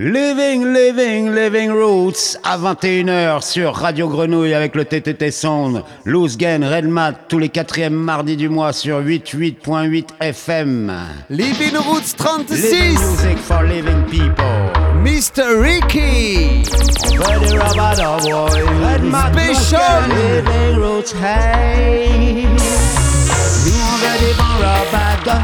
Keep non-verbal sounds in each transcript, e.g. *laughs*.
Living, living, living roots à 21h sur Radio Grenouille avec le TTT Sound. Loose Gain, Red Mat, tous les quatrièmes mardis du mois sur 88.8 FM. Living Roots 36. Living music for living people. Mr. Ricky. Rabada boy. Red Mat, Special. Living roots, hey. Nous on veut des bons Rabada,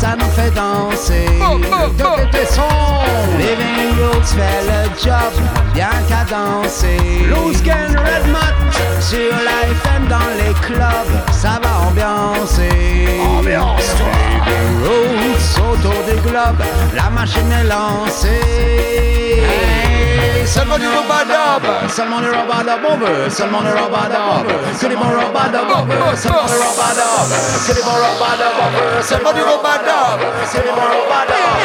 ça nous fait danser. Le TTT Sound. Living roots fait le job, bien cadencé. Loose Gain, Red Mat, sur la FM dans les clubs, ça va ambiancer. Ambiance, Living roots autour du globe, la machine est lancée. Hey, seulement du robadab, seulement du robadab, seulement du robadab. Que des bons robadab, seulement du robadab. Que des bons robadab, seulement du robadab. Que des bons robadab.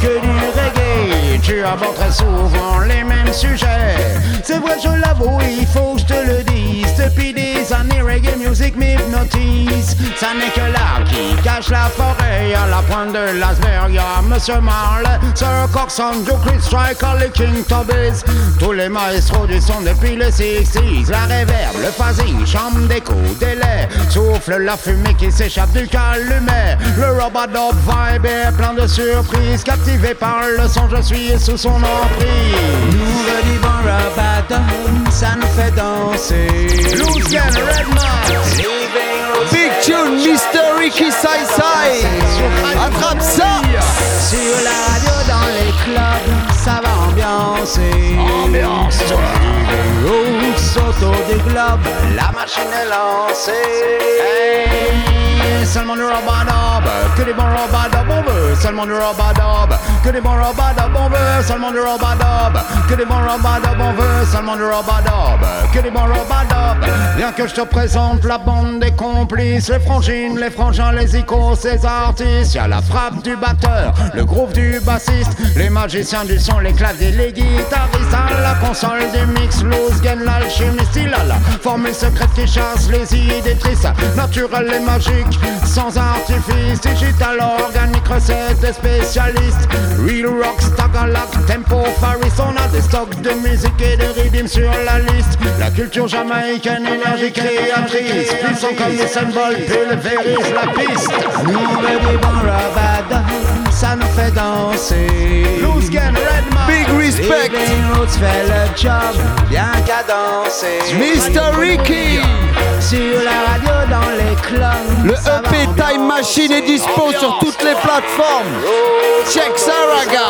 Que du reggae, tu abordes très souvent les mêmes sujets. C'est vrai, je l'avoue, il faut que je te le dise. Depuis des années, reggae music m'hypnotise. Ça n'est que l'arbre qui cache la forêt. À la pointe de l'asberg, y'a Monsieur Marley, Sir Coxon, Joe Chris Striker, les King Tubbies. Tous les maestros du son depuis les 60s. La réverb, le phasing, chambre d'écho, délai. Souffle la fumée qui s'échappe du calumet. Le robot vibe est plein de surprises. Captivé par le son, je suis sous son emprise. Du bon robot, ça nous fait danser. Big tune, Mr. Ricky Sai Sai. Attrape ça. Sur la radio, dans les clubs, ça va ambiancer. Ambiance, Roots autour du globe, la machine est lancée. Seulement du robadab, que des bons robadab, on veut. Seulement du robadab, que des bons robadab, on veut. Seulement du robadab, que des bons robadab, on veut. Seulement du robadab, que des bons robadab. Bien que je te présente la bande des complices, les frangines, les frangins, les icônes, ces artistes. Y'a la frappe du batteur, le groove du bassiste, les magiciens du son, les claviers, les guitaristes. À la console des mix, loose gain l'alchimiste. Il a la formule secrète qui chasse les idées tristes, naturelle et magique, sans artifice. Digital, organique, recette et spécialiste. Real rock, Stagalak, tempo, Faris. On a des stocks de musique et de rythme sur la liste. La culture jamaïcaine, énergie créatrice. Puissant comme les symboles, pulvérise la piste. Nous des bons ça nous fait danser. Loose Gang, Red Man. Big respect. Roots fait le job, bien cadencé. Mr. Ricky. Sur la radio, dans les clubs. Le EP Time. Machine est dispo sur toutes les plateformes. Check ça, raga.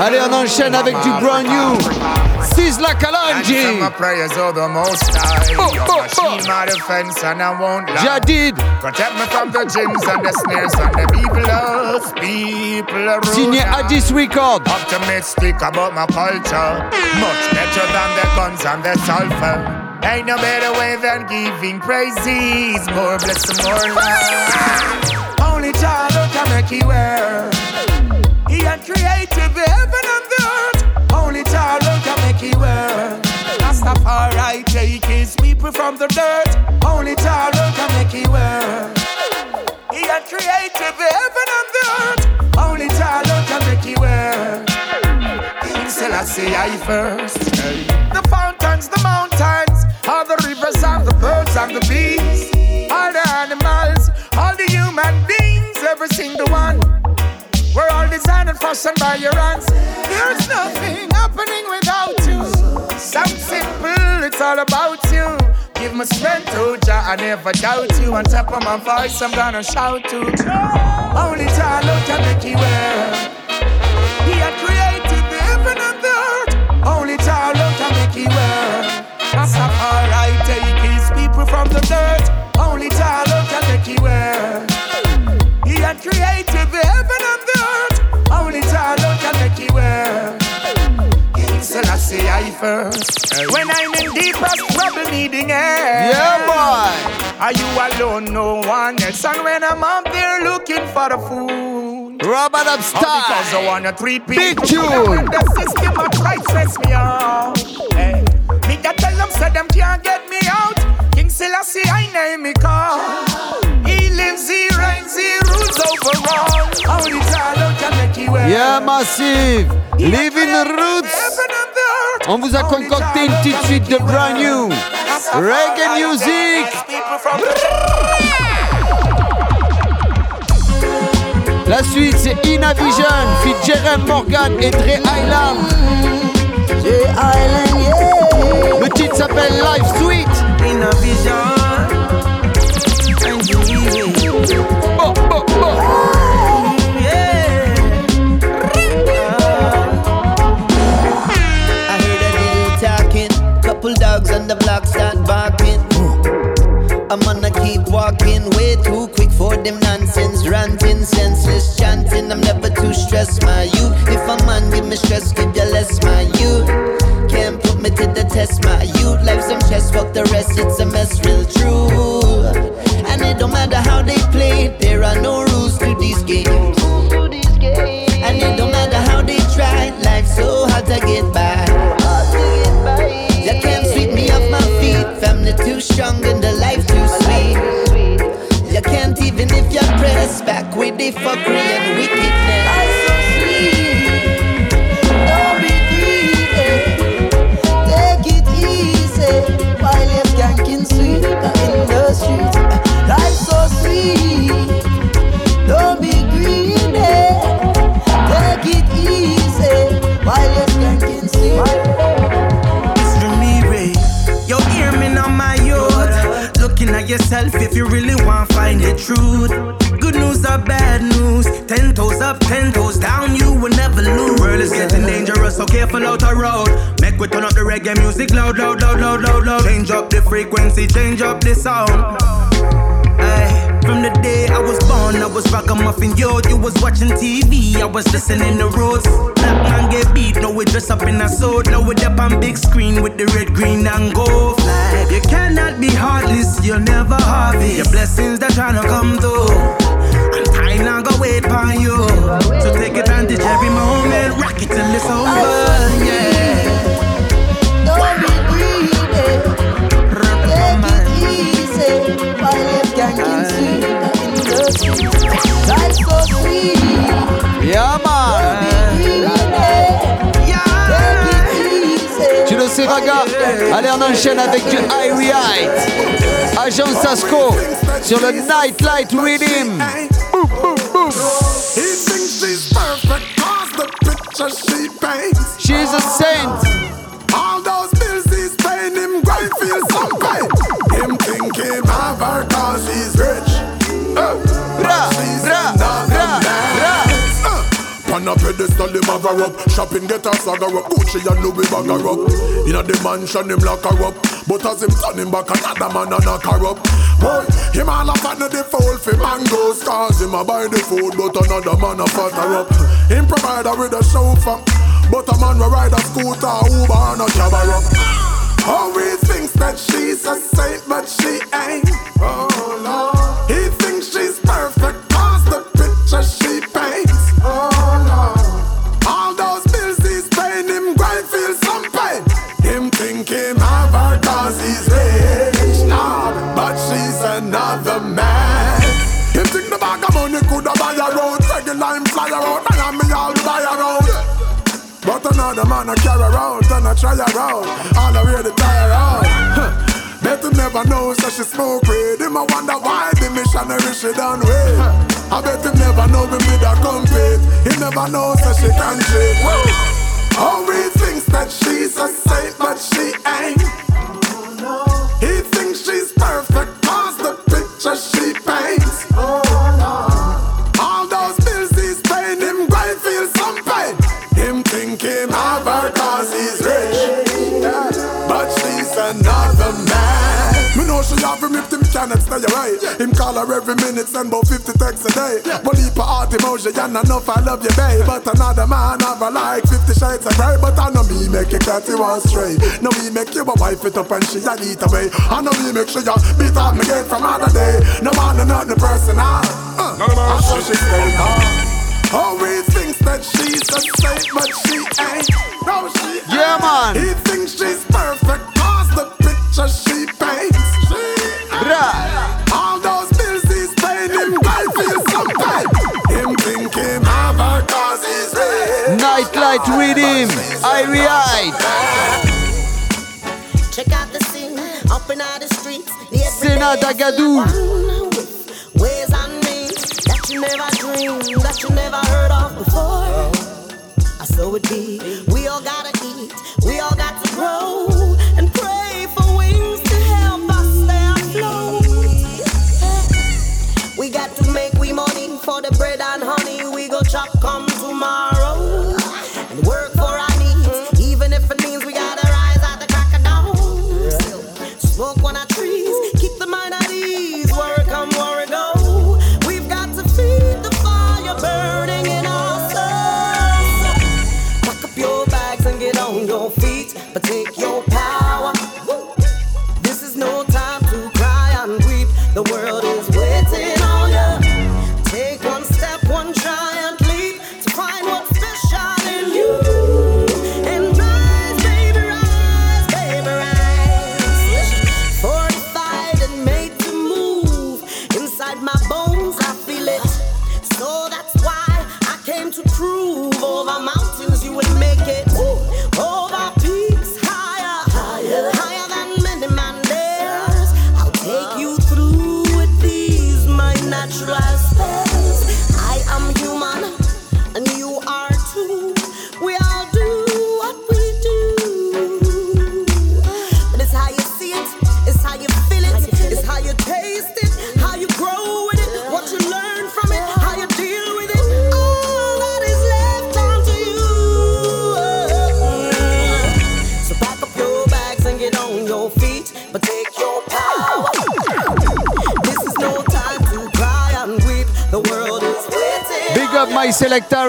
Allez, on enchaîne avec du brand new. Sizzla Kalonji. Answer my prayers, oh the most high. Oh, You're oh, my shield, my defense, and I won't lie. Jadid. Protect me from the gyms and the snares and the people us, people are rude. Signé Addis Record. Optimistic about my culture. Much better than the guns and the sulfur. Ain't no better way than giving praises. More blessing, more love. Only child can make you wear. He had created the heaven Take his people from the dirt. Only child can make you wear. He had created the heaven and the earth. Only child can make you wear. King Selassie I first. The fountains, the mountains, all the rivers and the birds and the bees, all the animals, all the human beings, every single one. We're all designed and fashioned by your hands. There's nothing happening without you. Sound simple, it's all about you. Give me strength, oh Jah, I never doubt you. On top of my voice, I'm gonna shout to you. Only Jah Lord can make you wear. He had created the heaven and the earth. Only Jah Lord can make you wear. Rastafari take his people from the dirt. Only Jah Lord can make you wear. He had created can make you wear. King Selassie I first. When I'm in deepest trouble needing air. Yeah, boy. Are you alone? No one else. And when I'm out there looking for the food. Robert Up All because I wanna treat people Big tune. The system of try stress me out. Hey. Me that tell them say them can't get me out. King Selassie I name me call. He lives, he reigns, Yeah, massive. Living the roots. On vous a concocté une petite suite de brand new reggae music. La suite c'est Inavision, fit Jerem Morgan et Dre Island. Le titre s'appelle Life Suite. I'm gonna keep walking way too quick for them nonsense, ranting, senseless chanting. I'm never too stressed, my youth. If a man give me stress, give you less, my youth. Can't put me to the test, my youth. Life's some chess, fuck the rest, it's a mess, real true. And it don't matter how they play, there are no rules to these games. And it don't matter how they try, life's so hard to get by. You can't sweep me off my feet, family too strong and the life too. You can't even if you press back with the fuckery and wickedness. Life's so sweet, don't be greedy. Take it easy while you're skanking sweet in the streets. Life's so sweet, don't be greedy. Take it easy while you're skanking sweet. Yourself if you really want to find the truth. Good news or bad news. Ten toes up, ten toes down, you will never lose. World is getting dangerous, so careful out the road. Make we turn up the reggae music loud, loud, loud, loud, loud, loud. Change up the frequency, change up the sound. Ay. From the day I was born, I was ragamuffin yo. You was watching TV, I was listening to Rose. Black man get beat, now we dress up in a suit. Now we up on big screen with the red, green, and gold flag. You cannot be heartless, you'll never harvest. Your blessings that tryna come through. And time now go wait for you. So take advantage every moment, rock it till it's over, yeah. Don't be greedy. Take it easy skanking Life's so sweet. Yeah, man. Tu le sais, Raga. Allez, on enchaîne avec du Irie Ites. Agent Sasco sur le Nightlight Rhythm. He thinks she's perfect cause the picture she paints. She's a saint. All those bills he's paying him going feel some pain. Him think him have her cause he's rich. Uh, a pedestal him have her up Shopping get her swagger up. Gucci and Louis bag her up Inna the mansion him lock her up. But as him turn him back another man a knock her up. Boy, him all up under the fold for mangoes Cause him a buy the food but another man a fat her up. Him provide her with a chauffeur But a man will ride a scooter Uber and a cab her up. Oh, he thinks that she's a saint but she ain't. Oh Lord. He thinks she's perfect cause the picture she paints I carry around and I try around. All the way the tire out huh. Bet never know so she smoke weed. Him I wonder why the missionary she done with I bet never know me with her compete. He never know so she can cheat. Oh he thinks that she's a saint but she ain't. He thinks she's perfect cause the picture she paints cannot stay away Him call her every minute, send about 50 texts a day. But leap a heart emoji and enough I love you babe. But another man have her like 50 shades of grey But I know me make you cat you one stray. No me make you a wife it up and she a eat away. I know me make sure you beat off me gate from other day. No man not the personal uh, I saw she stay calm Oh, he thinks that she's a saint, but she ain't. No, she ain't. Yeah, man. He thinks she's perfect, cause the picture she paints. She Bra. All those bills he's paying him, I feel some pain. Him think him have her cause he's rich. Nightlight Rhythm, Irie Check out the scene, up and out the streets. Senat Agadou. Ways and means that you never dreamed, that you never heard of before. I so it be. We all gotta eat, we all got to grow for the bread and honey. We go chop come tomorrow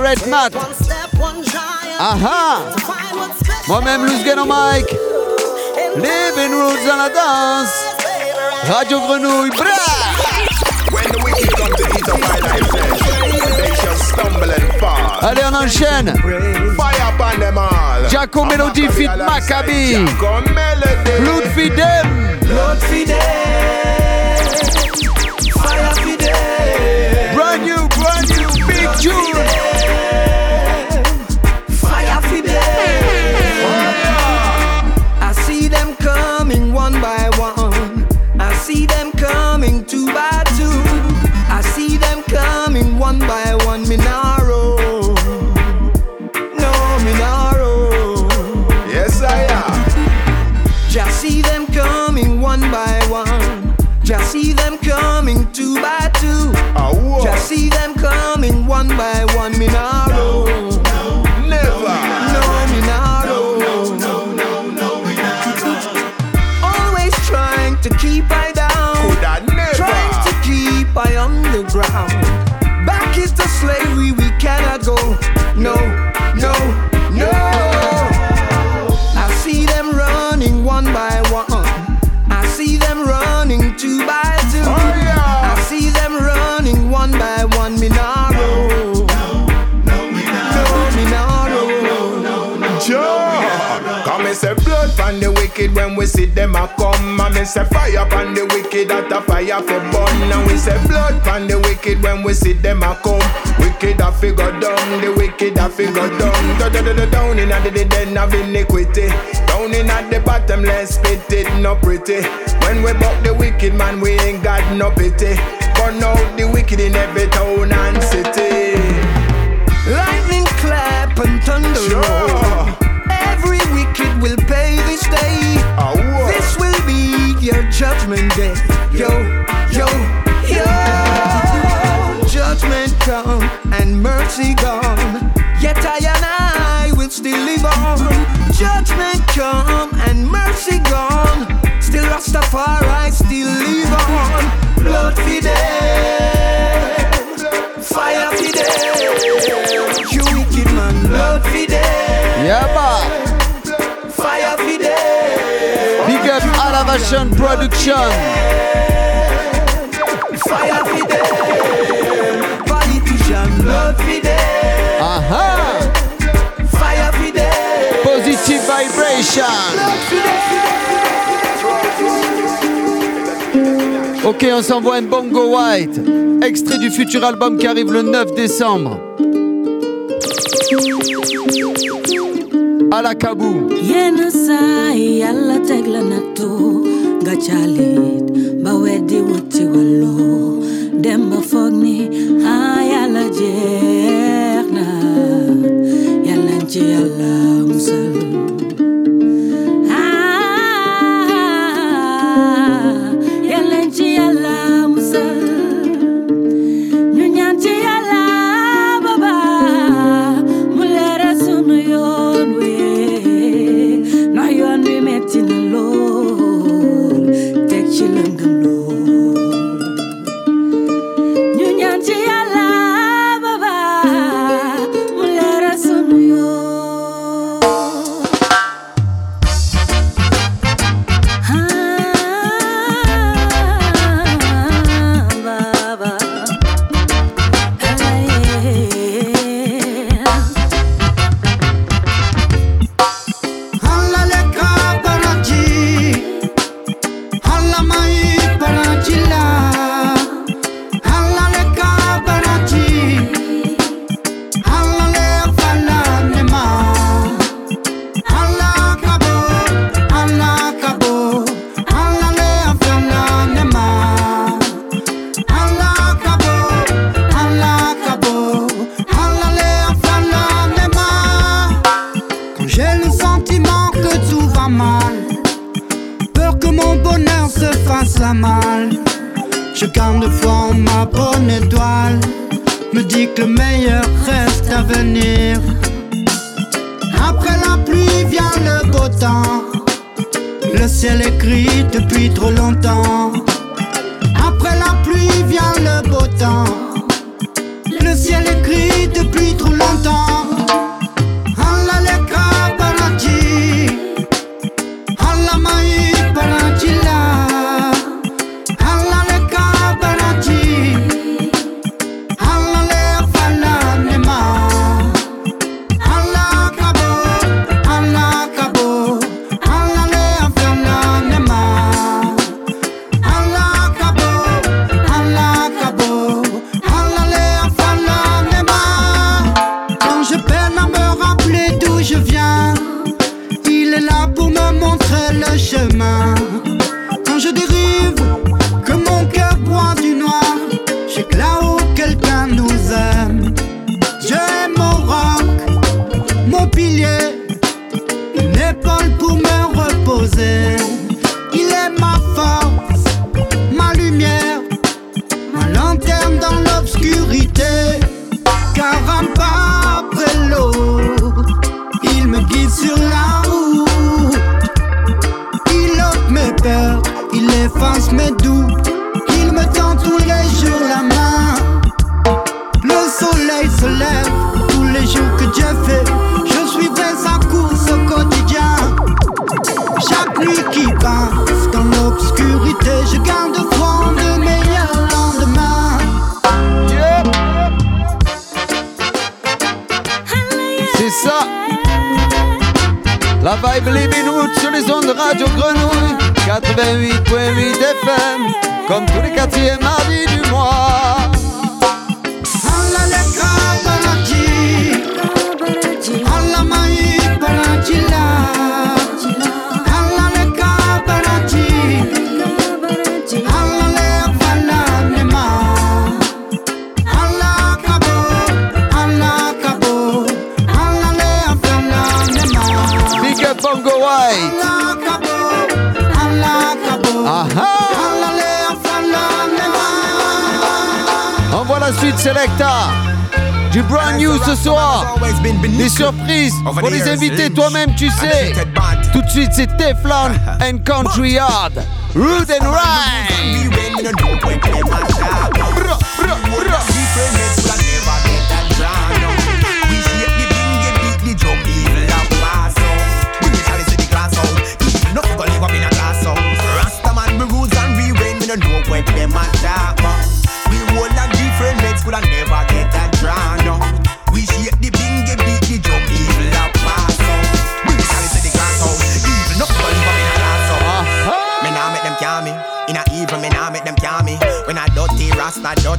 Red Aha. Moi-même, Luz Gain Mike. Living Roots dans la danse. Radio Grenouille, brah! Allez, on enchaîne. Jaco Melody Fit Maccabi. Blood Fidem. Blood Fidem. New, coming one by one. Minaro. Never. No, Minaro. Always trying to keep I down. Coulda never. Trying to keep I on the ground. Back is the slavery we cannot go. Me say fire from the wicked that a fire for burn. And we say blood from the wicked when we see them a come. Wicked a figure down, the wicked a figure down. Da da da da down in the den of iniquity. Down in at the bottomless pit, it no pretty. When we buck the wicked man, we ain't got no pity. Burn out the wicked in every town and city. Lightning clap and thunder Sure. roll. Every wicked will pay this day. Your judgment day. Yo, yo, yo. Judgment come and mercy gone. Yet I and I will still live on. Judgment come and mercy gone. Still Rastafari still live on. Blood fidel, fire fidel. You wicked man, blood fidel, Yeah, bah. Innovation Production. Aha! Positive vibration. Ok, on s'envoie un bongo white. Extrait du futur album qui arrive le 9 décembre. Ala Kabu. Yenasai, ala teglana. gachalit bawedi wuti walo Sud Selecta. Du brand new ce soir. Des surprises pour les invités, toi-même tu sais. Tout de suite c'est Teflon *laughs* and Country Yard. Rude and Right.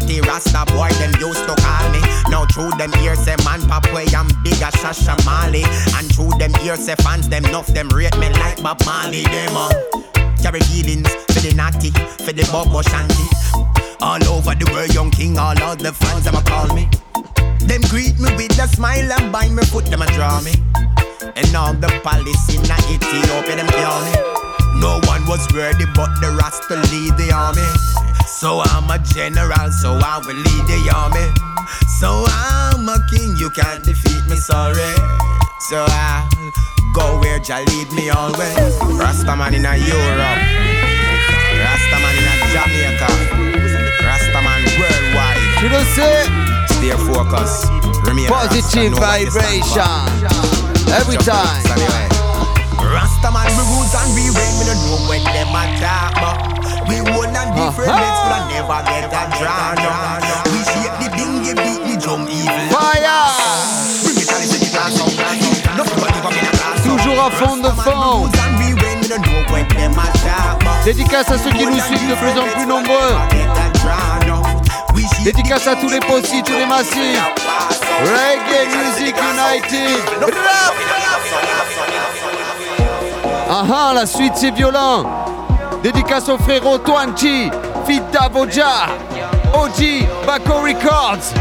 dirty Rasta boy them used to call me. Now through them ears say man Papway I'm big as Shasha Mali. And through them ears say fans them nuff them rate me like Bob Marley them uh. Carry feelings for the natty, for the Bobo Shanti. All over the world, young king, all of the fans I'ma call me. Them greet me with a smile and buy me, put them a draw me. And all the palace in Ethiopia, them call me. No one was ready but the Rasta lead the army. So I'm a general, so I will lead the army. So I'm a king, you can't defeat me, sorry. So I go where Jah lead me always. Rasta man in a Europe, Rasta man in a Jamaica, Rasta man worldwide. Tu le sais. Stay focused. Remain Positive vibration. Every time. Toujours à fond de fond. Dédicace à ceux qui nous suivent de plus en plus nombreux. Dédicace à tous les postis, tous les massifs. Reggae Music United. Ah ah, la suite c'est violent. Dédicace au frérot Twanchi, Fit Davoja, OG, Baco Records.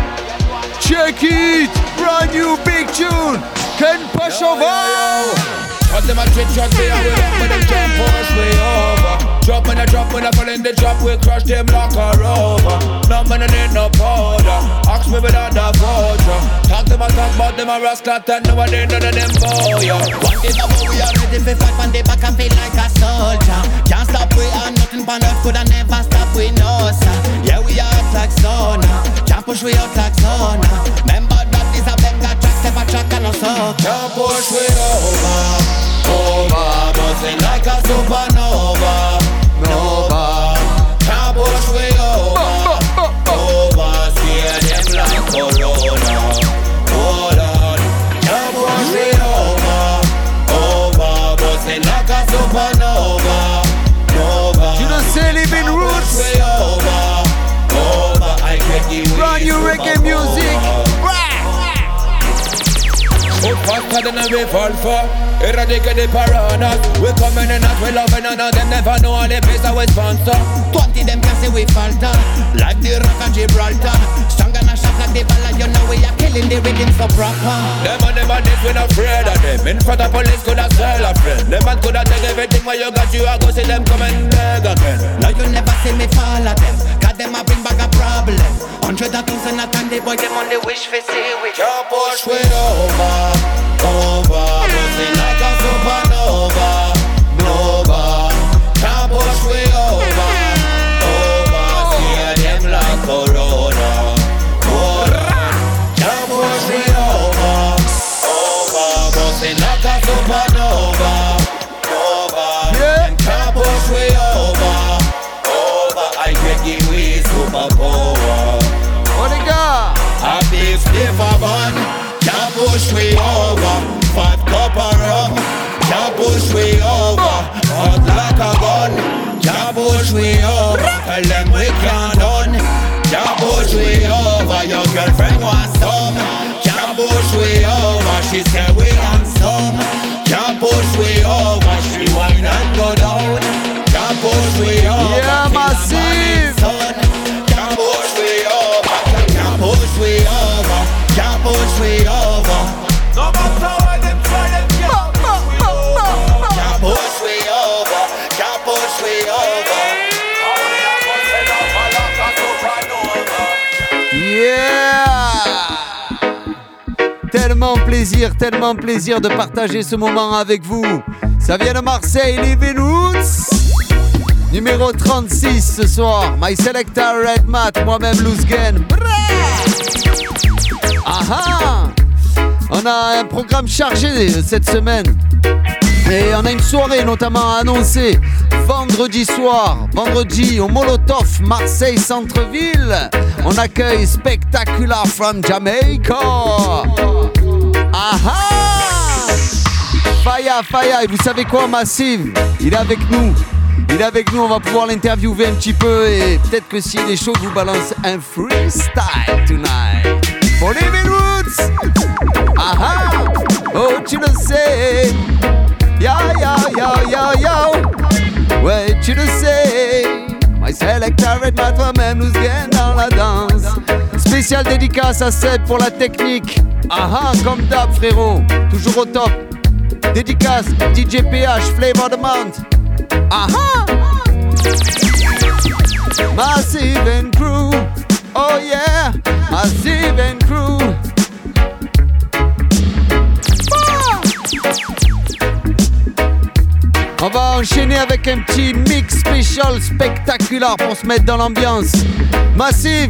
Check it, brand new big tune. Ken Pashover. Cause them a shot me and we up when them can't push me over Drop when I drop when I fall in the drop we crush them like a rover No man need no powder Ask me without the voucher Talk them a talk but them a rascal and no one none of them boy yo. One day now we are ready for fight on the back and feel like a soldier. Can't stop we and nothing pan earth could never stop we no sir. Yeah we are like sauna. Can't push we out like sauna. Remember that this a benga track, step a track and no soak. Can't push me over, over Buzzing like a supernova, nova. Can't push me faster than a revolver Eradicate the piranhas. We coming in as we loving None of them never know the place that we sponsor Twenty them can say we falter Like the rock of Gibraltar. Strong and a shock like the ballad You know we are killing the rhythm so proper Them and them and this we not afraid of them. In front of police could have sell a friend. Them man could have take everything where you got you I go see them and beg again. Now you never see me fall at them them a bring back a problem. Hundred of thousand a time they boy them on the wish for see we. Can't push we over, over push me over Five cup of rum Can't push me over Hot like a gun Can't push me over Tell them we can't done Can't push me over Your girlfriend wants some Can't push me over She said we on some Can't push me over She whine and go down Can't push me over Yeah, massive. Can't push me over Can't push me over Can't push me over Tellement plaisir, tellement plaisir de partager ce moment avec vous. Ça vient de Marseille, Living Roots. Numéro 36 ce soir. My Selector Red Mat, moi-même Louzgen. Aha On a un programme chargé cette semaine. Et on a une soirée notamment à annoncer vendredi soir, vendredi au Molotov, Marseille Centre-Ville. On accueille Spectacular from Jamaica. Aha! Faya, Faya, et vous savez quoi, Massive? Il est avec nous. Il est avec nous, on va pouvoir l'interviewer un petit peu et peut-être que s'il est chaud, vous balance un freestyle tonight. For Living Roots Aha! Oh, tu le sais. Ya, ya, ya, ya, ya. Ouais, tu le sais. My selector et moi, toi-même, nous gagnons dans la danse. Spécial dédicace à Seb pour la technique. Aha, comme d'hab, frérot. Toujours au top. Dédicace DJ PH, Flavor the. Aha! Massive and crew. Oh yeah, Massive and crew. On va enchaîner avec un petit mix spécial spectaculaire pour se mettre dans l'ambiance. Massive,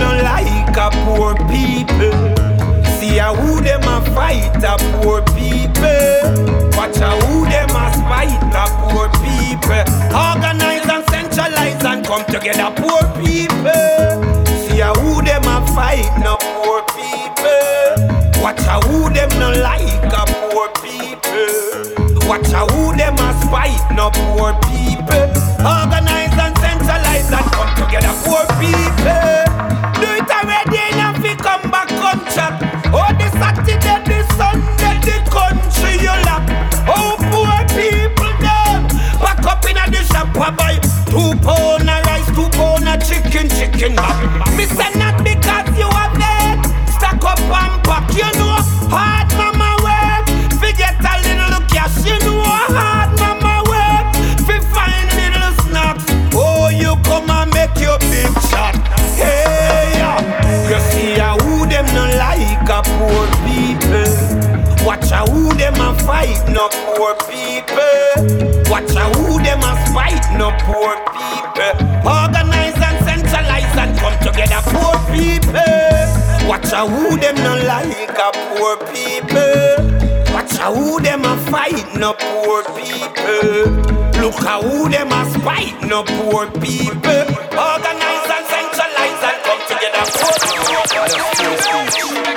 Show! poor people. See how who them a fight a poor people. Watch how who them a spite a poor people. Organize and centralize and come together, poor people. See how who them a fight no poor people. Watch how who them no like a poor people. Watch how who them a spite no poor people. No poor people. Organize and centralize and come together, poor people. Watch out who them no like a poor people. Watch out who them a fight, no poor people. Look how who them a spite, no poor people. Organize and centralize and come together, poor people.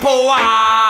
破啊！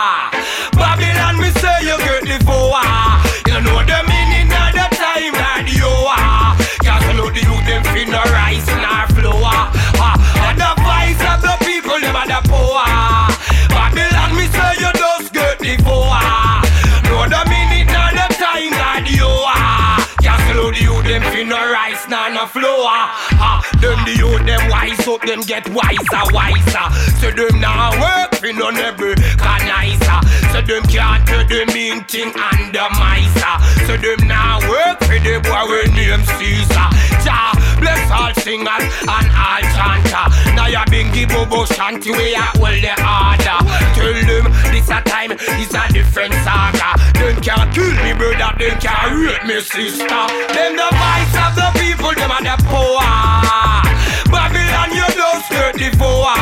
Up, them get wiser, wiser. So them now work for none every canizer. So them can't do the mean thing and the miser. So them now work for the boy we name Caesar. Jah bless all singers and all chanter. Now you been give Bobo Shanti way at well the order. Tell them this a time, this a different saga. Them can't kill me brother, them can't rape me sister. Them the voice of the people, them are the power. Babylon, you don't skirt the four.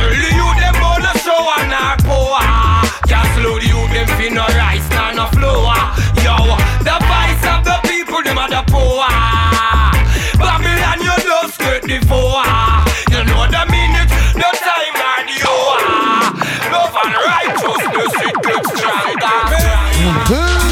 To leave you them on the show and our power. Can't slow the them fin no rice, nor no flour. Yo, the voice of the people, them are the power. Babylon, you don't skirt the four. You know the minute, the time, and the hour. Love and righteousness, it gets stronger.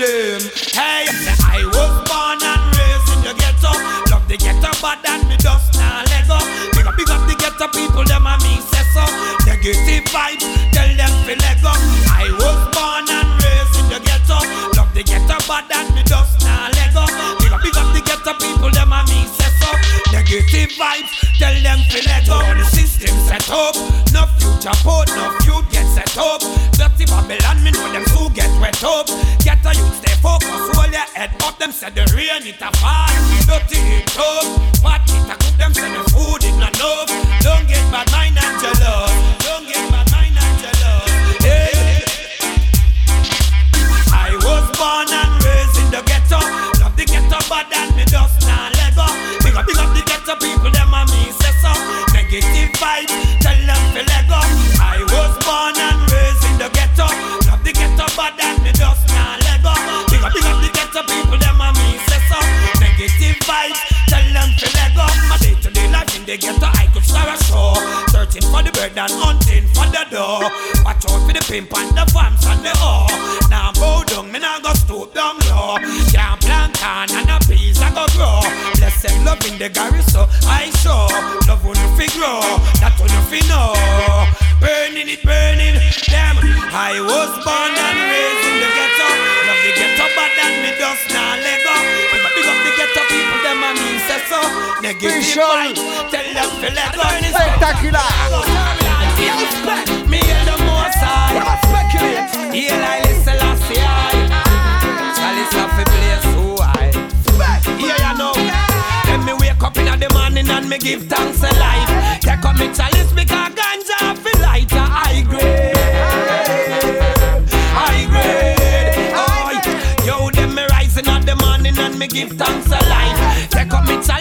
Them. Hey, I was born and raised in the ghetto. Love the ghetto, but and me dust now let go. Big up, big up the ghetto people, them a me say so. Negative vibes, tell them to let go. I was born and raised in the ghetto. Love the ghetto, but and me dust now let go. Big up, big up the ghetto people, them a me say so. Negative vibes, tell them to let go. The system set up, no future port, no set up. Dirty Babylon, me know them too get wet up. Get a youth stay focused, hold your head up. Them said the rain it a fall, dirty it up. Pot it a cook, them said the food it not enough. Don't get bad mind and jealous. Them. Spectacular. Me and the high. I listen last a place so high. Me wake up the morning and me give thanks a life. Take up me chalice because ganja feel lighter. High grade. High grade. Oh, yo, then me rising at the morning and me give thanks a life. Take up me chalice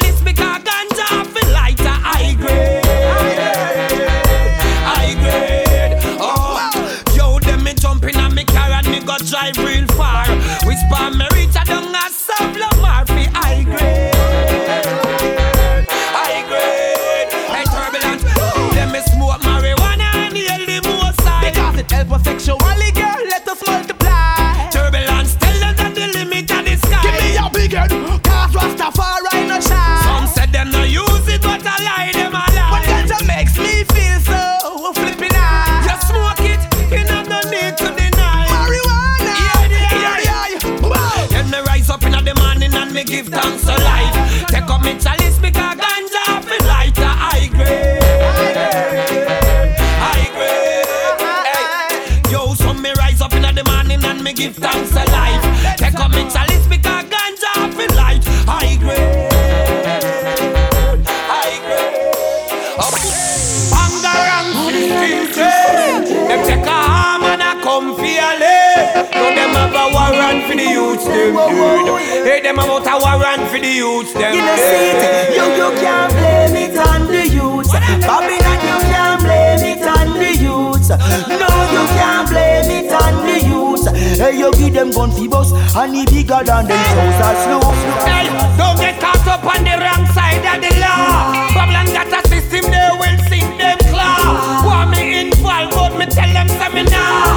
for the youths them dude. Hey, them about a warrant for the youths them You know, see it, you, you can't blame it on the youths. Babylon, you can't blame it on the youths. No, you can't blame it on the youths. Hey, you give them gun fi bus and he bigger than them trousers slow. Hey, don't get caught up on the wrong side of the law. Babylon got a system, they will sink them claw. Want me involved, but me tell them seminar.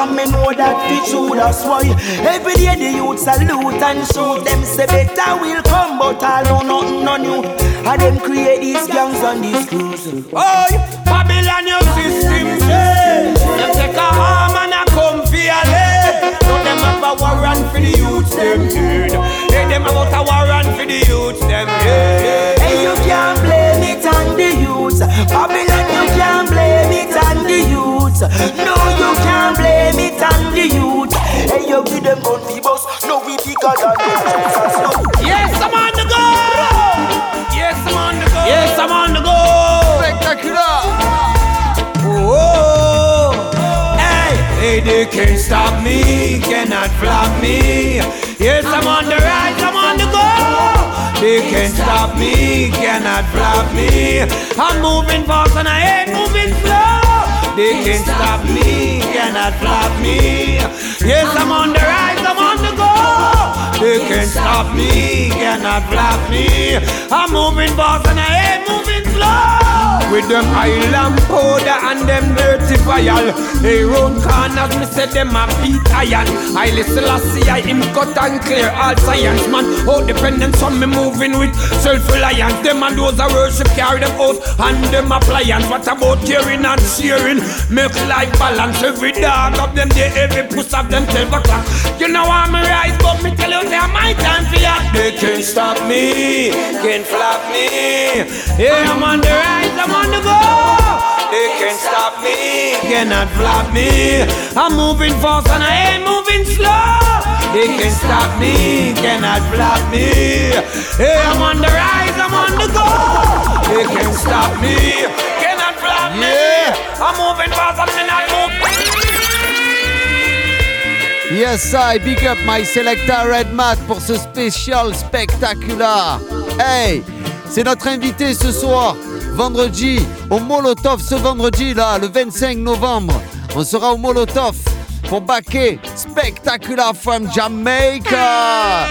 A and me know that fit true why every day the youths salute and shoot. Them say better will come but I don't know nothing on you. And them create these gangs and these crews. Oi, Babylon your system say Them take a arm and a come feel it So them have a warrant for the youths them head Hey, them about a warrant for the youths them head Hey, you can't blame it on the youths. Babylon, you can't blame it on the youths No, you can't blame it on the youths Hey, you give them gun fi bus No, we bigger than them Yes, I'm on the go Yes, I'm on the go Yes, I'm on the go Spectacular. Oh, hey, hey, they can't stop me, cannot flop me. Yes, I'm on the rise, I'm on the go. They can't stop me, cannot flop me. I'm moving fast and I ain't moving slow. They can't stop me, cannot flop me. Yes, I'm on the rise, I'm on the go. They can't stop me, cannot flop me. I'm moving fast and I ain't moving slow. With them island powder and them dirty vial. Hey, round corners, me say them a beat iron. I listen, I see I him cut and clear all science, man. All dependence on me moving with self-reliance. Them and those are worship carry them out and them appliance. What about caring and sharing? Make life balance. Every dog of them, they every puss of them 12 o'clock. You know I'm a rise, but me tell you, they are my time for ya. They can't stop me, can't flop me. Yeah, I'm on the rise, I'm on the go. They can't stop me, cannot flop me. I'm moving fast and I ain't moving slow. They can't stop me, cannot flop me. Hey, I'm on the rise, I'm on the go. They can't stop me, cannot flop me. I'm moving fast and I move. Yes, I big up my selector Red Mat pour ce spécial spectaculaire. Hey, c'est notre invité ce soir, vendredi, au Molotov ce vendredi là, le 25 novembre. On sera au Molotov pour backer Spectacular from Jamaica.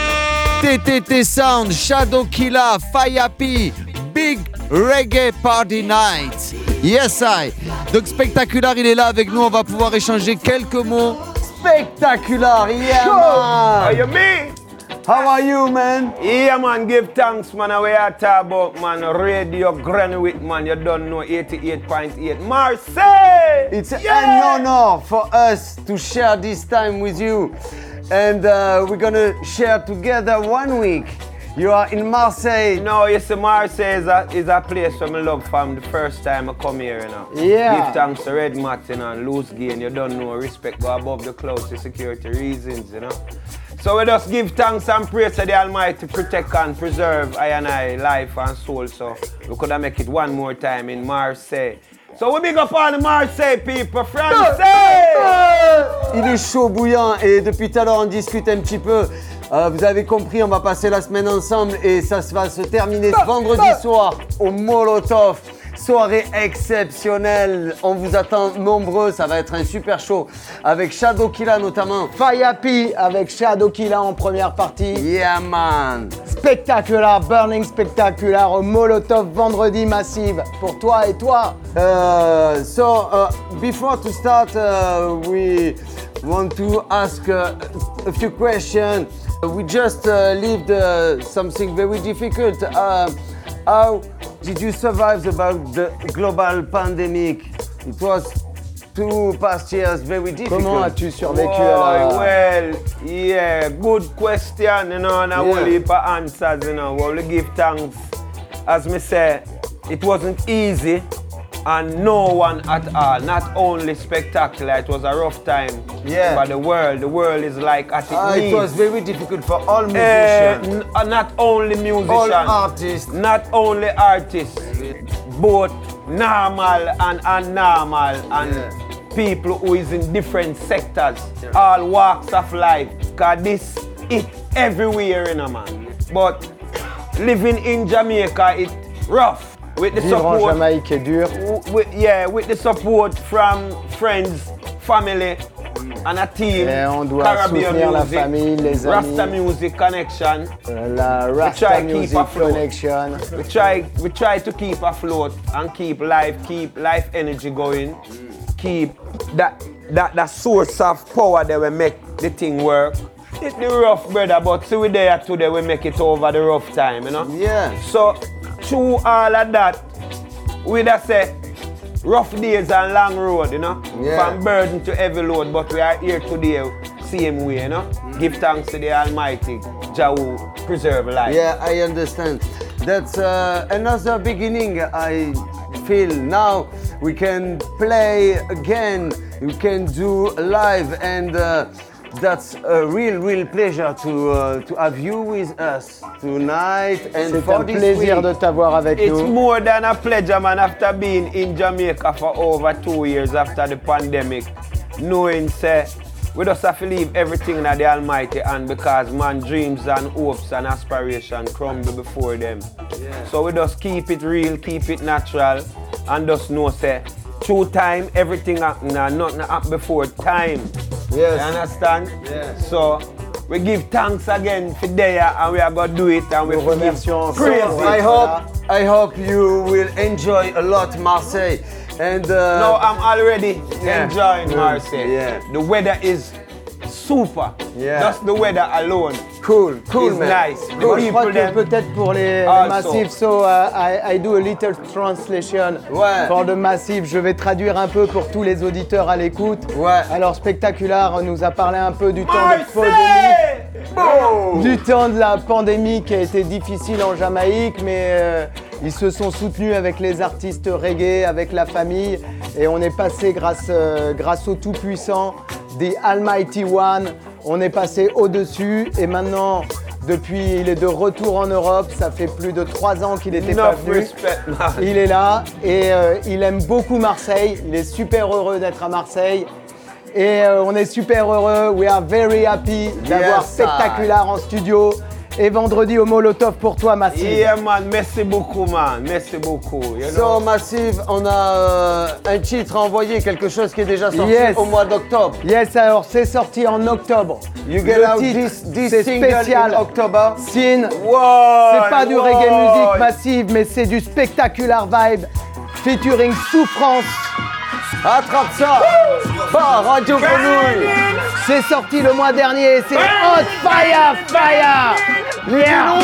TTT Sound, Shadow Killa, Fayapi, Big Reggae Party Night. Yes, I. Donc Spectacular, il est là avec nous. On va pouvoir échanger quelques mots. Spectacular, yeah, man. Are you me? How are you, man? Yeah, man, give thanks, man. We are talk about, man, Radio Grenouille, man. You don't know 88.8. Marseille! It's an honor for us to share this time with you. And uh, we're gonna share together one week. You are in Marseille. No, you see, Marseille is a, is a place where I love from the first time I come here, you know. Yeah. Give thanks to Red know, and Luzgen. You don't know respect go above the clouds for security reasons, you know. So we just give thanks and praise to the Almighty protect and preserve I and I life and soul. So we could have make it one more time in Marseille. So we big up all the Marseille people, Francais! Il est chaud bouillant et depuis tout à l'heure on discute un petit peu. Euh, vous avez compris, on va passer la semaine ensemble et ça va se terminer ce vendredi soir au Molotov. Soirée exceptionnelle, on vous attend nombreux, ça va être un super show avec Shadow Killa notamment. Fayapi avec Shadow Killa en première partie. Yeah man. Spectacular, Burning Spectacular au Molotov vendredi massive pour toi et toi. Uh, so, uh, before to start, uh, we want to ask uh, a few questions. We just uh, lived uh, something very difficult. How did you survive about the global pandemic? It was two past years very difficult. Comment as-tu survécu Oh, à la... well, yeah, good question, you know, and I will Yeah. heap of answers, you know. Well, we give thanks. As me say, it wasn't easy, and no one at all, not only spectacular, it was a rough time Yeah. for the world. The world is like at its Ah, it was very difficult for all Eh, musicians. uh, not only musicians, All artists. not only artists, both normal and unnormal, and people who is in different sectors, all walks of life. Cause this it everywhere in a man. But living in Jamaica, it rough with the support. Jamaïque est dur. with, yeah, with the support from friends, family, and a team. Et on doit Caribbean soutenir la music, famille, les amis. Rasta Music Connection. Euh, La We Rasta Music afloat. Connection. We try, we try to keep afloat and keep life, keep life energy going, keep that that that source of power that will make the thing work. It's the rough, brother, but see we there today, we make it over the rough time, you know. Yeah. So through all of that, we just say rough days and long road, you know. Yeah. From burden to heavy load, but we are here today same way, you know. Give thanks to the Almighty, Jah preserve life. Yeah, I understand. That's uh, another beginning. I feel now we can play again. We can do live, and uh, that's a real, real pleasure to uh, to have you with us tonight and C'est for un this plaisir week. de t'avoir avec It's nous. more than a pleasure, man, after being in Jamaica for over two years after the pandemic, knowing, say, we just have to leave everything in the Almighty and because man dreams and hopes and aspirations crumble before them. So we just keep it real, keep it natural, and just know say through time everything happen and nothing happen before time. Yes. You understand? Yes. So We give thanks again for there and we are going to do it and we remercions crazy. encore. I hope, I hope you will enjoy a lot Marseille. And uh, No, I'm already Yeah. enjoying Mm, Marseille. yeah. The weather is super. Yeah. Just the weather alone. Cool, cool, is man. nice. The Moi, je crois que peut-être pour les, les massifs, so uh, I, I do a little translation Ouais. for the massif. Je vais traduire un peu pour tous les auditeurs à l'écoute. Ouais. Alors Spectacular nous a parlé un peu du temps de pandémie, du temps de la pandémie qui a été difficile en Jamaïque, mais euh, ils se sont soutenus avec les artistes reggae, avec la famille, et on est passé grâce, euh, grâce au Tout-Puissant, The Almighty One, on est passé au-dessus, et maintenant, depuis, il est de retour en Europe, ça fait plus de trois ans qu'il n'était pas Enough venu. Il est là et euh, il aime beaucoup Marseille. Il est super heureux d'être à Marseille. Et euh, on est super heureux. We are very happy d'avoir Yes. Spectacular en studio. Et vendredi au Molotov pour toi, Massive. Yeah, man. Merci beaucoup, man. Merci beaucoup. You know? So Massive, on a euh, un titre à envoyer, quelque chose qui est déjà sorti Yes. au mois d'octobre. Yes, alors c'est sorti en octobre. You get Le out titre, this, this c'est single spécial. in October. Sin, Wow, c'est pas du reggae musique massive, mais c'est du spectacular vibe featuring Souffrance. Attrape ça. Bah, Radio Grenouille. C'est sorti le mois dernier, c'est Hot Fire Fire. Yeah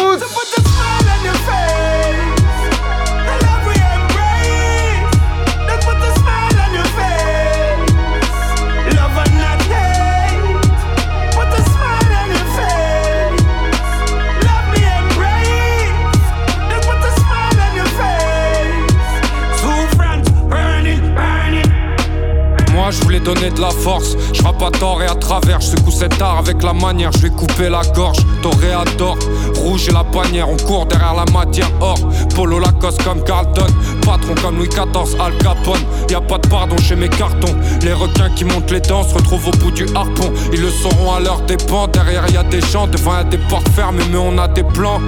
donner de la force, je à tort et à travers, je secoue cet art avec la manière, je vais couper la gorge, toréador, rouge et la bannière, on court derrière la matière. Or, polo Lacoste comme Carlton, patron comme Louis XIV, Al Capone, y a pas de pardon chez mes cartons, les requins qui montent les dents se retrouvent au bout du harpon, ils le sauront à leur dépens, derrière y a des gens, devant y a des portes fermées mais on a des plans,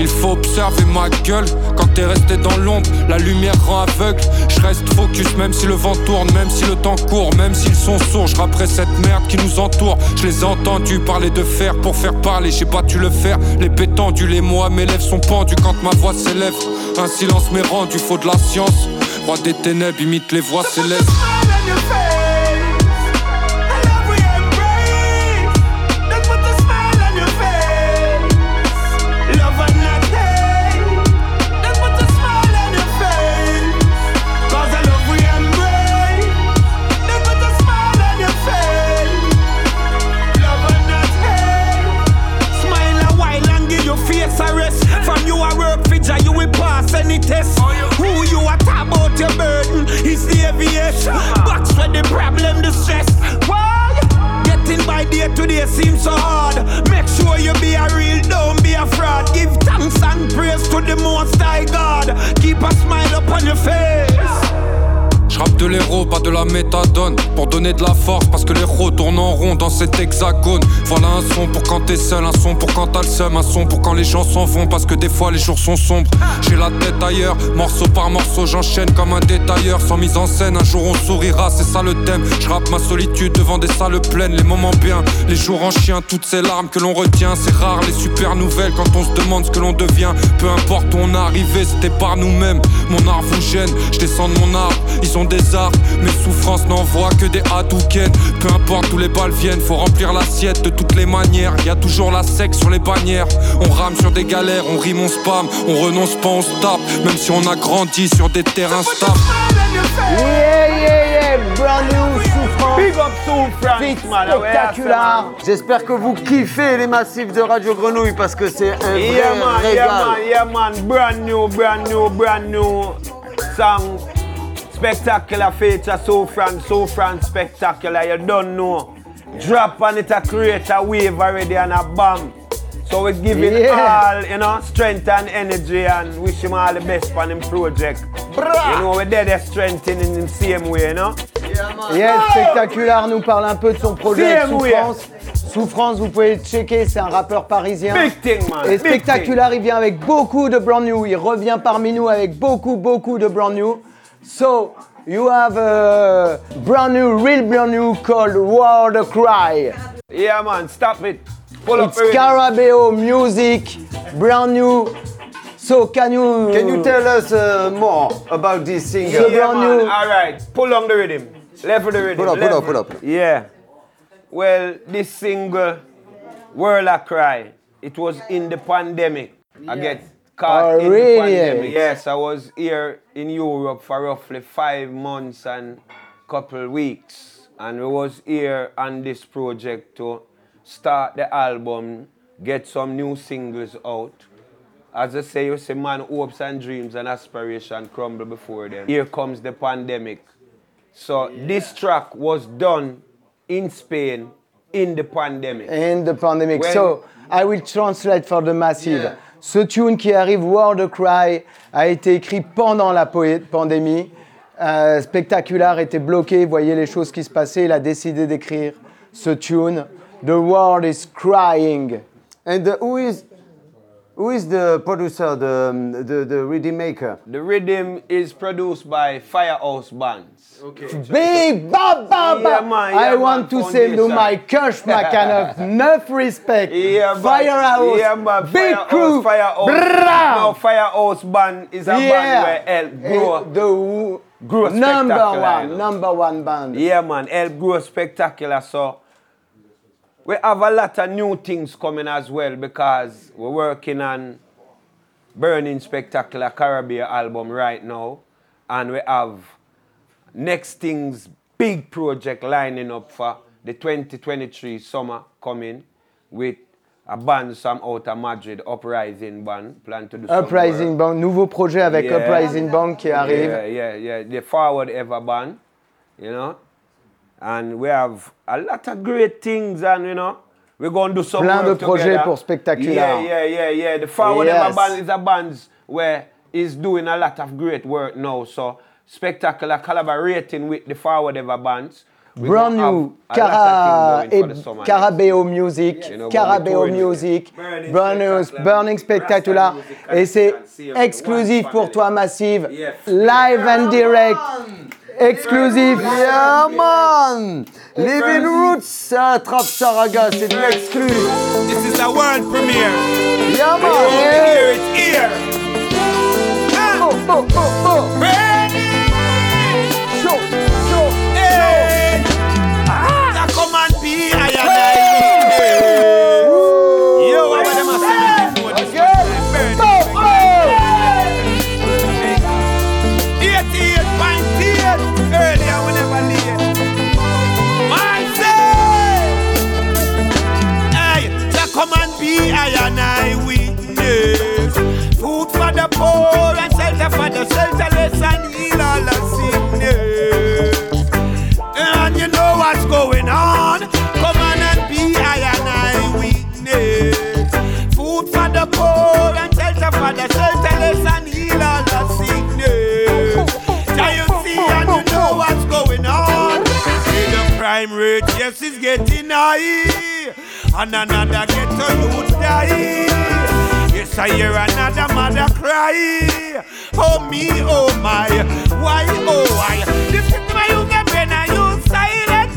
il faut observer ma gueule, quand t'es resté dans l'ombre, la lumière rend aveugle, je reste focus même si le vent tourne, même si le temps court, même s'ils sont sourds, je rapperai cette merde qui nous entoure. Je les ai entendus parler de fer pour faire parler, j'ai battu le fer, les tendus, les mots à mes lèvres sont pendus quand ma voix s'élève. Un silence m'est rendu, faut de la science. Roi des ténèbres imite les voix célestes. Day to day seems so hard. Make sure you be a real, don't be a fraud. Give thanks and praise to the Most High God. Keep a smile upon your face. Je rappe de l'héros, pas de la méthadone. Pour donner de la force, parce que les héros tournent en rond dans cet hexagone. Voilà un son pour quand t'es seul, un son pour quand t'as le seum Un son pour quand les gens s'en vont, parce que des fois les jours sont sombres. J'ai la tête ailleurs, morceau par morceau j'enchaîne comme un détailleur. Sans mise en scène, un jour on sourira, c'est ça le thème. Je rappe ma solitude devant des salles pleines, les moments bien. Les jours en chien, toutes ces larmes que l'on retient C'est rare les super nouvelles. Quand on se demande ce que l'on devient Peu importe où on est arrivé, c'était par nous-mêmes. Mon art vous gêne, je descends de mon arbre. Ils ont des arts, mes souffrances n'envoient que des hadouken Peu importe où les balles viennent, faut remplir l'assiette de toutes les manières Y a toujours la sec sur les bannières On rame sur des galères, on rime, on spam On renonce pas, on se tape Même si on a grandi sur des terrains stables Yeah, yeah, yeah, brand new souffrance. Big up man. spectacular. J'espère que vous kiffez les massifs de Radio Grenouille parce que c'est un Yeah vrai man, régal. yeah man, yeah man, brand new, brand new, brand new song. Spectacular feature, so France, so spectacular, you don't know. Drop on it, a create a wave already and a bomb. So we're giving Yeah. all, you know, strength and energy and wish him all the best on him project. You know, we're there, they're strengthening in the same way, you know? Yes, Spectacular nous parle un peu de son projet Same way. Souffrance. Souffrance, vous pouvez checker, c'est un rappeur parisien. Big thing, man. Et big Spectacular, il vient avec beaucoup de brand new. Il revient parmi nous avec beaucoup, beaucoup de brand new. So, you have a brand new, real brand new called War the Cry. Yeah man, stop it. Pull up It's the rhythm. Carabeo music, brand new. So can you Can you tell us uh, more about this single? So yeah, brand man. new. All right, pull on the rhythm. Level the rhythm. Pull up, pull up, pull up. Yeah. Well, this single, World I Cry, it was in the pandemic. I get caught Oh, in really? the pandemic. Yes, I was here in Europe for roughly five months and couple weeks. And we was here on this project to start the album, get some new singles out. As I say, you say, man, hopes and dreams and aspiration crumble before them. Here comes the pandemic. So this track was done in Spain in the pandemic. in the pandemic. When- so I will translate for the massive. Yeah. Ce tune qui arrive, World Cry, a été écrit pendant la pandémie. Euh, Spectacular était bloqué, voyez les choses qui se passaient. Il a décidé d'écrire ce tune. The world is crying. And who is who is the producer, the um, the, the rhythm maker? The rhythm is produced by Firehouse Bands. Okay. Big *laughs* ba ba ba. Yeah, man, I want man, to say to foundation. my Kush Makanov, enough respect. Yeah, man. Firehouse, Yeah, man. big Firehouse, crew. Firehouse. Brrrah. No, Firehouse Band is a band where help grow. Eh, the grow number one, number one band. Yeah, man, help grow spectacular. So we have a lot of new things coming as well because we're working on Burning Spectacular Caribbean album right now, and we have next things big project lining up for the 2023 summer coming with a band some out of Madrid, Uprising band, plan to do Uprising Band, nouveau projet avec Yeah. Uprising Band qui arrive. Yeah, yeah, yeah. The Forward Ever band, you know. And we have a lot of great things, and you know, we're going to do some Plein de projets together. pour Spectacular. Yeah, yeah, yeah, yeah. The Forward Yes. Band is a band where he's doing a lot of great work now. So Spectacular collaborating with the Forward Ever bands. We Brand new Cara et. Carabeo Music, You know, Carabeo Music, Burning Burning, Spectacular, Burning Spectacular, et c'est exclusif pour toi Massive, Yeah. live and direct, exclusif. Yeah man! Living Roots, uh, Trap Saraga, c'est de l'exclu. This is a world premiere. Yeah man! Here it's here. Oh, oh, oh, oh. Poor and shelter for the shelterless and heal all the sickness. And you know what's going on. Come on and be I and I witness. Food for the poor and shelter for the shelterless and heal all the sickness. Can you see and you know what's going on? See the crime rate, yes, is getting high. And another ghetto youth die. Yes, I hear another mother cry. Oh me, oh my, why, oh why? This is my you get when I use silent.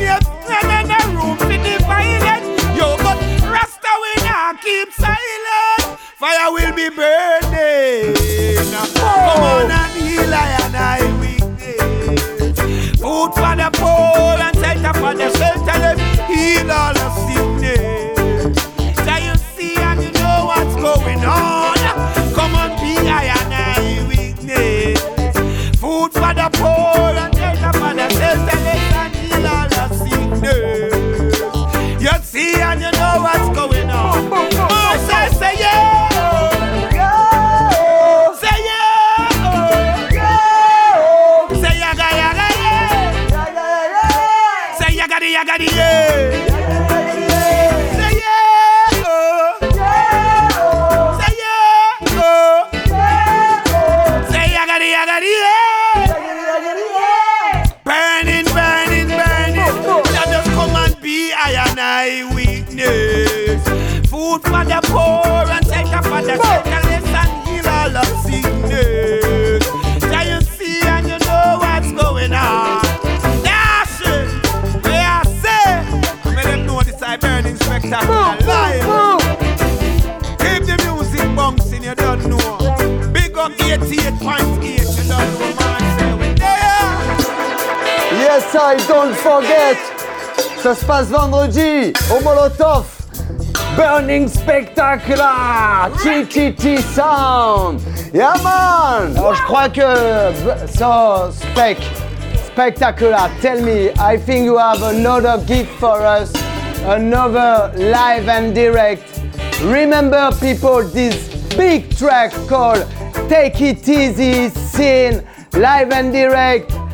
You get another room for the violent. Yo, but Rasta we not keep silent. Fire will be burning. Come on and heal I and I weakness. Food for the poor and shelter for the shelterless. Heal all the sickness. For and Don't forget. Ça se passe vendredi au Molotov. Burning Spectacular. TTT Sound. Yeah man. Alors je crois que So Spec Spectacular. Tell me I think you have another gift for us. Another live and direct. Remember people this big track called Take It Easy Scene Live and direct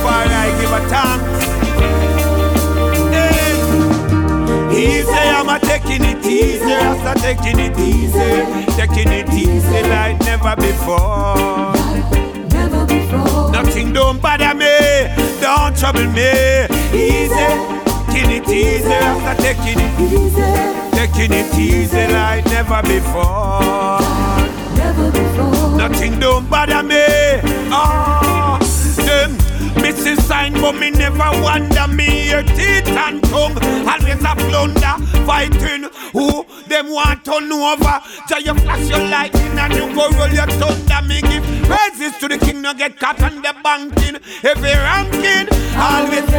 Rastafari, give a thanks. Hey. Easy, I'm a taking it easy, Rasta taking it easy, taking it easy like never before. Never before. Nothing don't bother me, don't trouble me. Easy, taking it easy, Rasta taking it easy, taking it easy like never before. Never before. Nothing don't bother me. Ah, them Mrs. Sign, but me never wonder me your teeth and tongue. Always a plunder, fighting who them want to know over. Just you flash your lightning and you go roll your thunder. Me give praises to the king, no get caught on the banking. Every ranking, always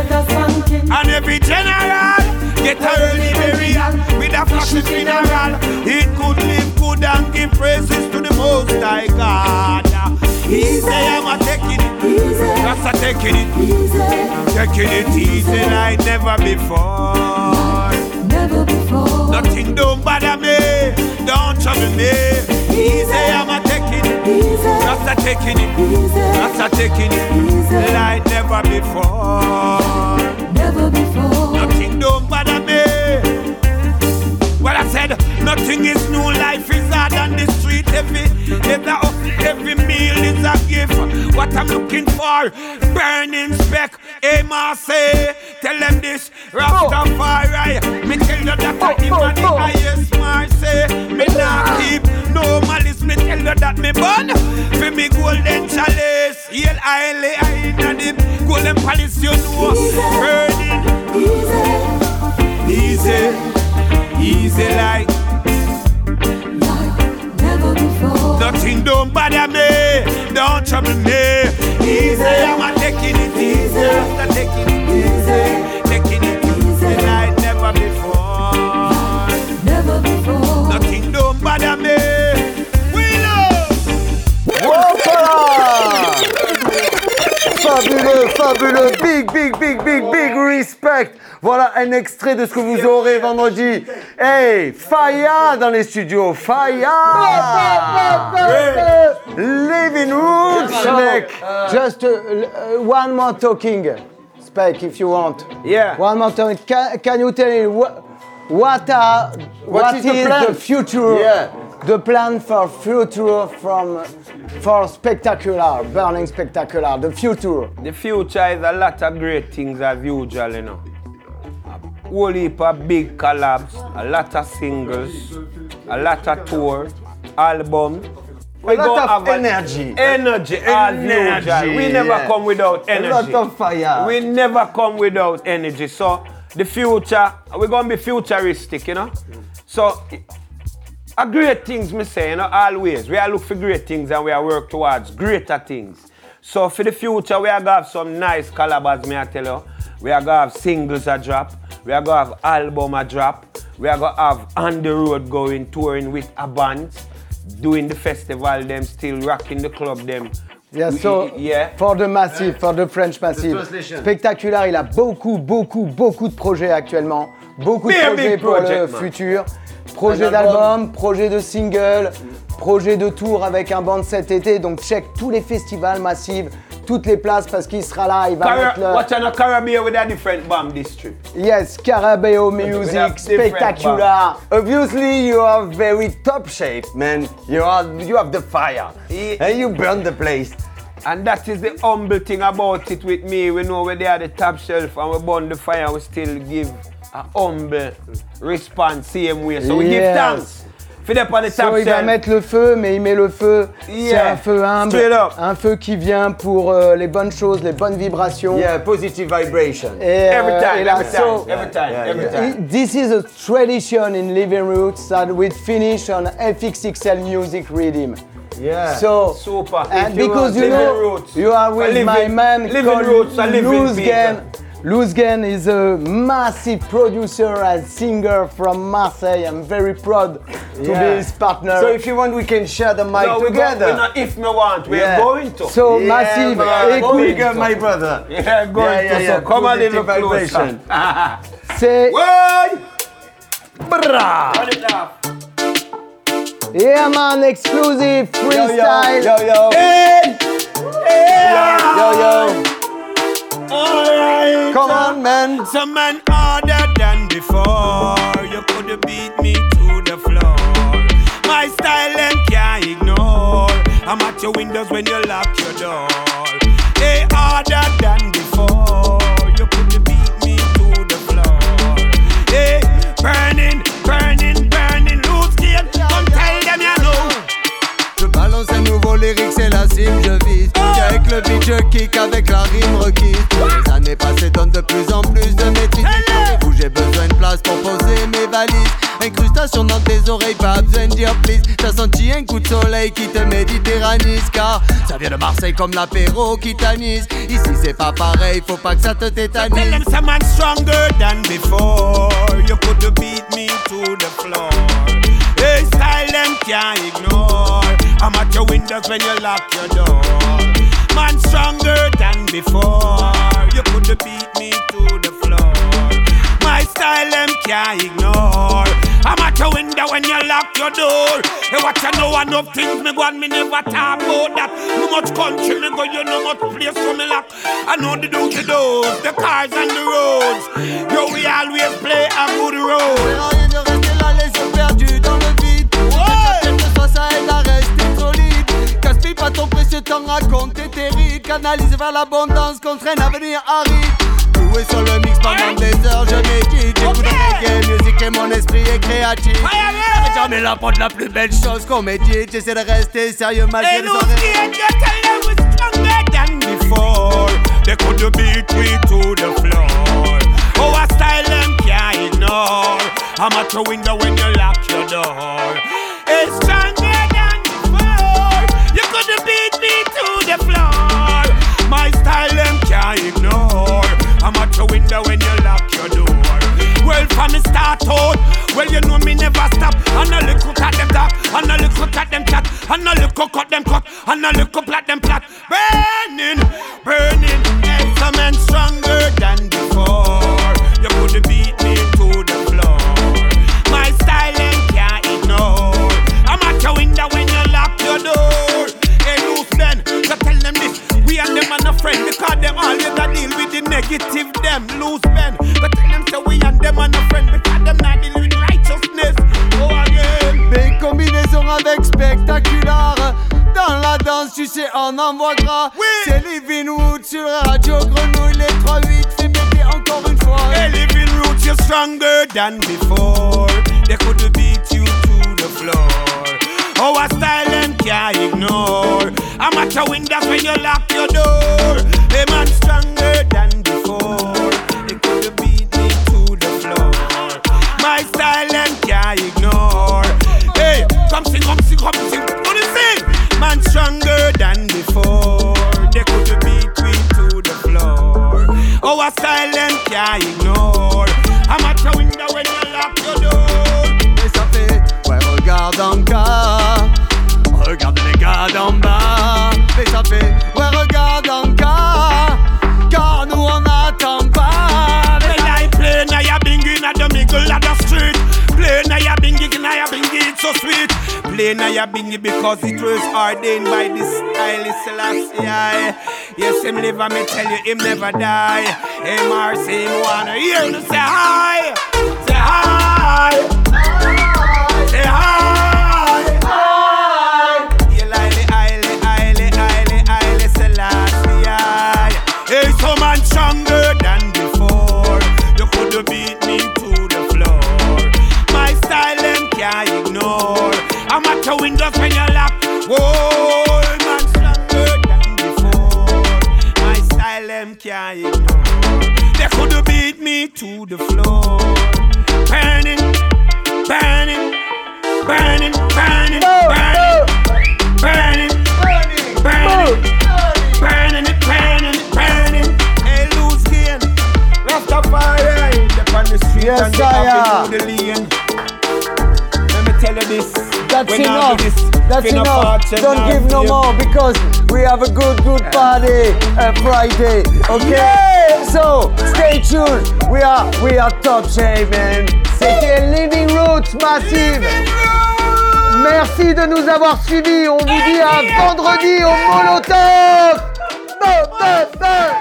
and every general get a early burial with a flash of funeral. It could live good and give praises to the Most High God. He say I'm a taking it That's a taking it easy. Taking it easy like never before. Never before. Nothing don't bother me, don't trouble me. Easy, I'm a taking it easy. That's a taking it easy. That's a taking it easy like never before. Never before. Nothing don't bother me. Well, I said nothing is street. Every hustle, every meal is a gift. What I'm looking for, burning spec. Hey, say, tell them this. Rastafari, me tell you that I am the highest mercy. Me not keep no malice. Me tell you that me born for me golden chalice. Hail highly, I in the golden palace. You know, burning easy, easy. Easy like. Nothing don't bother me, don't trouble me. Easy, I'm a taking it easy, I'm taking it easy, taking it easy Fabuleux, fabuleux, big, big, big, big, big respect. Voilà un extrait de ce que vous aurez vendredi. Hey, Faya dans les studios, Faya Living Roots, mec Just uh, uh, one more talking, Spec, if you want. Yeah. One more talking. Can, can you tell me what, what are what is the is plan? the future? Yeah. The plan for future from for spectacular, burning spectacular. The future. The future is a lot of great things as usual, you know. A whole heap of big collabs, a lot of singles, a lot of tour, albums. A lot of a- energy. Energy, Energy. We never yeah. come without energy. A lot of fire. We never come without energy. So the future, we're gonna be futuristic, you know. So a great things, me say, you know, always. We are look for great things and we are work towards greater things. So for the future, we are gonna have some nice collabs, me I tell you. We are gonna have singles a drop. We are gonna have album a drop. We are gonna have on the road going, touring with a band, doing the festival, them still rocking the club, them. Yeah, We- so yeah. for the massive, for the French massive. Spectaculaire, il a beaucoup, beaucoup, beaucoup de projets actuellement. Beaucoup de Big, projets pour le project, man. futur. Projet d'album, projet de single, projet de tour avec un band cet été. Donc check tous les festivals massifs, toutes les places parce qu'il sera là. Il va Cara- mettre le... Watch on Caribbean with a different bomb this trip. Yes, Carabeo We music, spectacular. Obviously, you are very top shape, man. You are, you have the fire, and you burn the place. And that is the humble thing about it with me. We know we're there at the top shelf and we burn the fire, we still give a humble response same way. So we give Yes. thanks. Them on the top So, il va mettre le feu, mais il met le feu. C'est Yeah, un feu humble, un feu qui vient pour euh, les bonnes choses, les bonnes vibrations. Yeah, positive vibration. Et, euh, Every time, every time, so- every time, every time. This is a tradition in Living Roots that we finish on FXXL Music Rhythm. Yeah. So, Super. and If because you living know, roots, you are with living- my man living called roots, living Luzgen. People. Luzgen is a massive producer and singer from Marseille. I'm very proud to Yeah. be his partner. So if you want, we can share the mic no, we go, together. we're not if me want, we're going to. So Yeah, massive, man. écoute. Oh, big my brother. *laughs* Yeah, going Yeah, yeah, to. yeah. So come a little vibration. *laughs* C'est Why? Brah. Turn it off. yeah man, exclusive freestyle. Yo, yo, yo. Hey! Hey! Yo, yo. Alright. Come on, man. Some man harder than before. You could beat me to the floor. My style them can't ignore. I'm at your windows when you lock your door. They harder than before. C'est la cime, je vise. Avec le beat, je kick avec la rime requise. Les années passées donnent de plus en plus de maîtrise. Où j'ai besoin de place pour poser mes valises. Incrustation dans tes oreilles, pas besoin de dire please. T'as senti un coup de soleil qui te méditerranise. Car ça vient de Marseille comme l'apéro qui t'anise. Ici c'est pas pareil, faut pas que ça te Tell tétanise. them some man stronger than before. You could beat me to the floor. Hey, style them can't ignore. I'm at your windows when you lock your door. Man stronger than before. You could beat me to the floor. My style them can't ignore. I'm at your window when you lock your door. Hey, what you know enough things me go and me never talk about that. No much country me go, you know much place for me lock. I know the do's the doors, the cars and the roads. Yo, we always play a good role. Pas ton précieux temps, raconter tes rides. Canalise vers l'abondance contre un avenir aride. Jouer sur le mix pendant des heures, je médite. J'écoute okay. reggae musique et mon esprit est créatif. J'arrête jamais la prendre la plus belle chose qu'on médite. J'essaie de rester sérieux malgré Hey, les oreilles. They could beat me to the floor. Oh, a style them can't ignore. I'm at your window when you lock your door. Hey, stronger the floor. My style them can't ignore. I'm at your window when you lock your door. Well, from the start out, well, you know me never stop. And a look at them talk, and a look at them chat, and a look cut them cut, and a look at them plat. Burning, burning, men stronger than before. Friend because them always a deal with the negative. Them loose men, but tell them so we and them friend because them not deal with righteousness. Oh again. Des combinaisons avec spectaculaire Dans la danse, tu sais, on en voit gras C'est Living Wood sur la Radio Grenouille Les 3-8 fait péter encore une fois Hey, living roots, you're stronger than before. They could beat you to the floor. Oh, a style them can't ignore. I'm at your windows when you lock your door. Hey, man, stronger than before. They could beat me to the floor. My style them can't ignore. Play Nyabinghi because it was ordained by this stylist Selassie. Yes, him live and me tell you him never die. Him or him wanna hear you say hi. Say hi. Say hi. Lane. Let me tell you this. That's enough. this, That's enough. Don't give no more because we have a good, good party uh, Friday. Okay? So stay tuned. We are, we are top shape, man. C'était Living Roots Massive. Merci de nous avoir suivis. On vous dit à vendredi au Molotov. Bah, bah, bah.